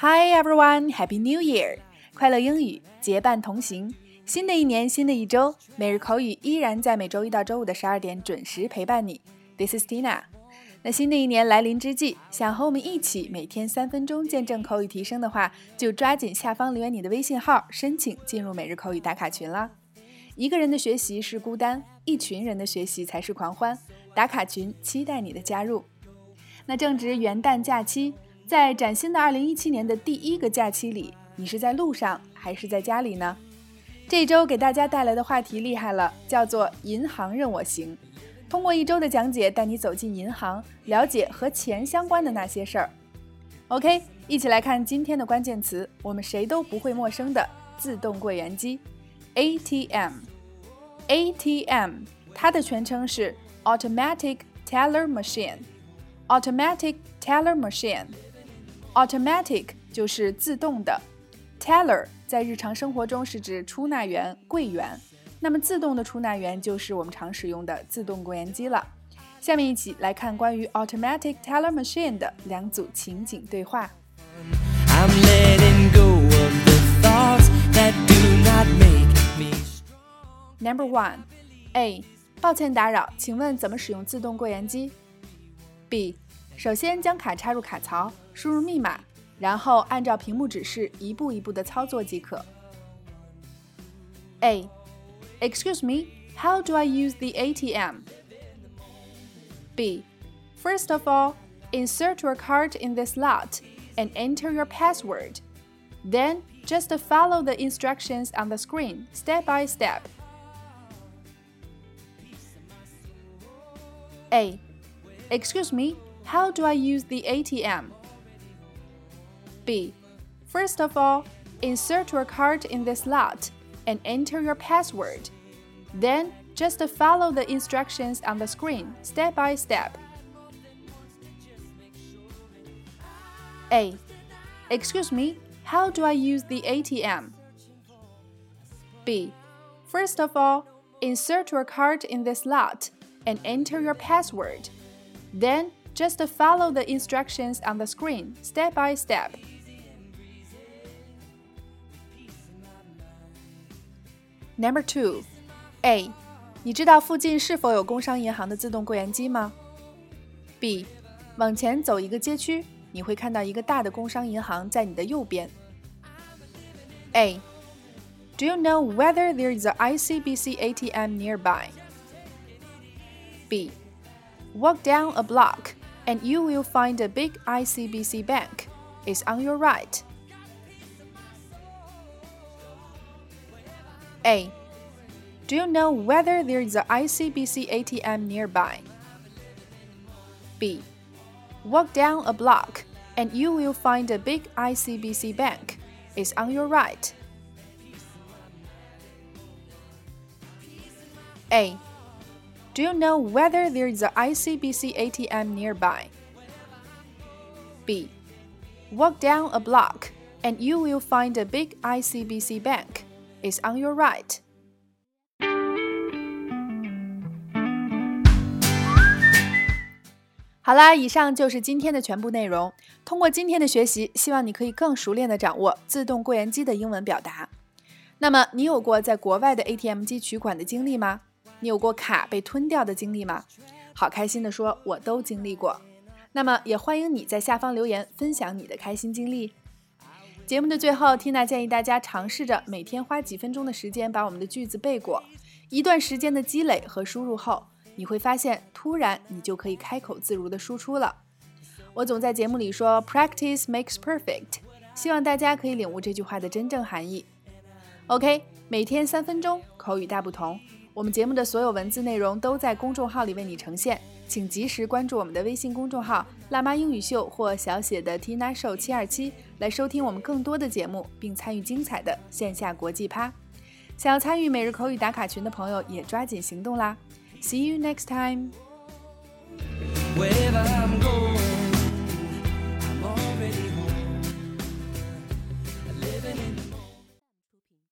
Hi everyone, Happy New Year！快乐英语结伴同行。新的一年，新的一周，每日口语依然在每周一到周五的十二点准时陪伴你。This is Tina。那新的一年来临之际，想和我们一起每天三分钟见证口语提升的话，就抓紧下方留言你的微信号，申请进入每日口语打卡群啦。一个人的学习是孤单，一群人的学习才是狂欢。打卡群期待你的加入。那正值元旦假期。在崭新的二零一七年的第一个假期里，你是在路上还是在家里呢？这周给大家带来的话题厉害了，叫做“银行任我行”。通过一周的讲解，带你走进银行，了解和钱相关的那些事儿。OK，一起来看今天的关键词，我们谁都不会陌生的自动柜员机 ATM。ATM 它的全称是 Automatic Teller Machine。Automatic Teller Machine。Automatic 就是自动的，Teller 在日常生活中是指出纳员、柜员，那么自动的出纳员就是我们常使用的自动柜员机了。下面一起来看关于 Automatic Teller Machine 的两组情景对话。Number one, A，抱歉打扰，请问怎么使用自动柜员机？B，首先将卡插入卡槽。输入密码，然后按照屏幕指示一步一步的操作即可。A. Excuse me, how do I use the ATM? B. First of all, insert your card in this slot and enter your password. Then just follow the instructions on the screen step by step. A. Excuse me, how do I use the ATM? B. First of all, insert your card in this slot and enter your password. Then just follow the instructions on the screen step by step. A. Excuse me, how do I use the ATM? B. First of all, insert your card in this slot and enter your password. Then just follow the instructions on the screen step by step. Number two, A，你知道附近是否有工商银行的自动柜员机吗？B，往前走一个街区，你会看到一个大的工商银行在你的右边。A, Do you know whether there is a ICBC ATM nearby? B, Walk down a block and you will find a big ICBC bank. It's on your right. A. Do you know whether there is an ICBC ATM nearby? B. Walk down a block and you will find a big ICBC bank. It's on your right. A. Do you know whether there is an ICBC ATM nearby? B. Walk down a block and you will find a big ICBC bank is on your right. 好啦，以上就是今天的全部内容。通过今天的学习，希望你可以更熟练的掌握自动柜员机的英文表达。那么，你有过在国外的 ATM 机取款的经历吗？ 你有过卡被吞掉的经历吗？好开心的说，我都经历过。那么，也欢迎你在下方留言分享你的开心经历。节目的最后，Tina 建议大家尝试着每天花几分钟的时间把我们的句子背过。一段时间的积累和输入后，你会发现，突然你就可以开口自如的输出了。我总在节目里说，Practice makes perfect，希望大家可以领悟这句话的真正含义。OK，每天三分钟，口语大不同。我们节目的所有文字内容都在公众号里为你呈现。请及时关注我们的微信公众号“辣妈英语秀”或小写的 Tina Show 七二七，来收听我们更多的节目，并参与精彩的线下国际趴。想要参与每日口语打卡群的朋友，也抓紧行动啦！See you next time.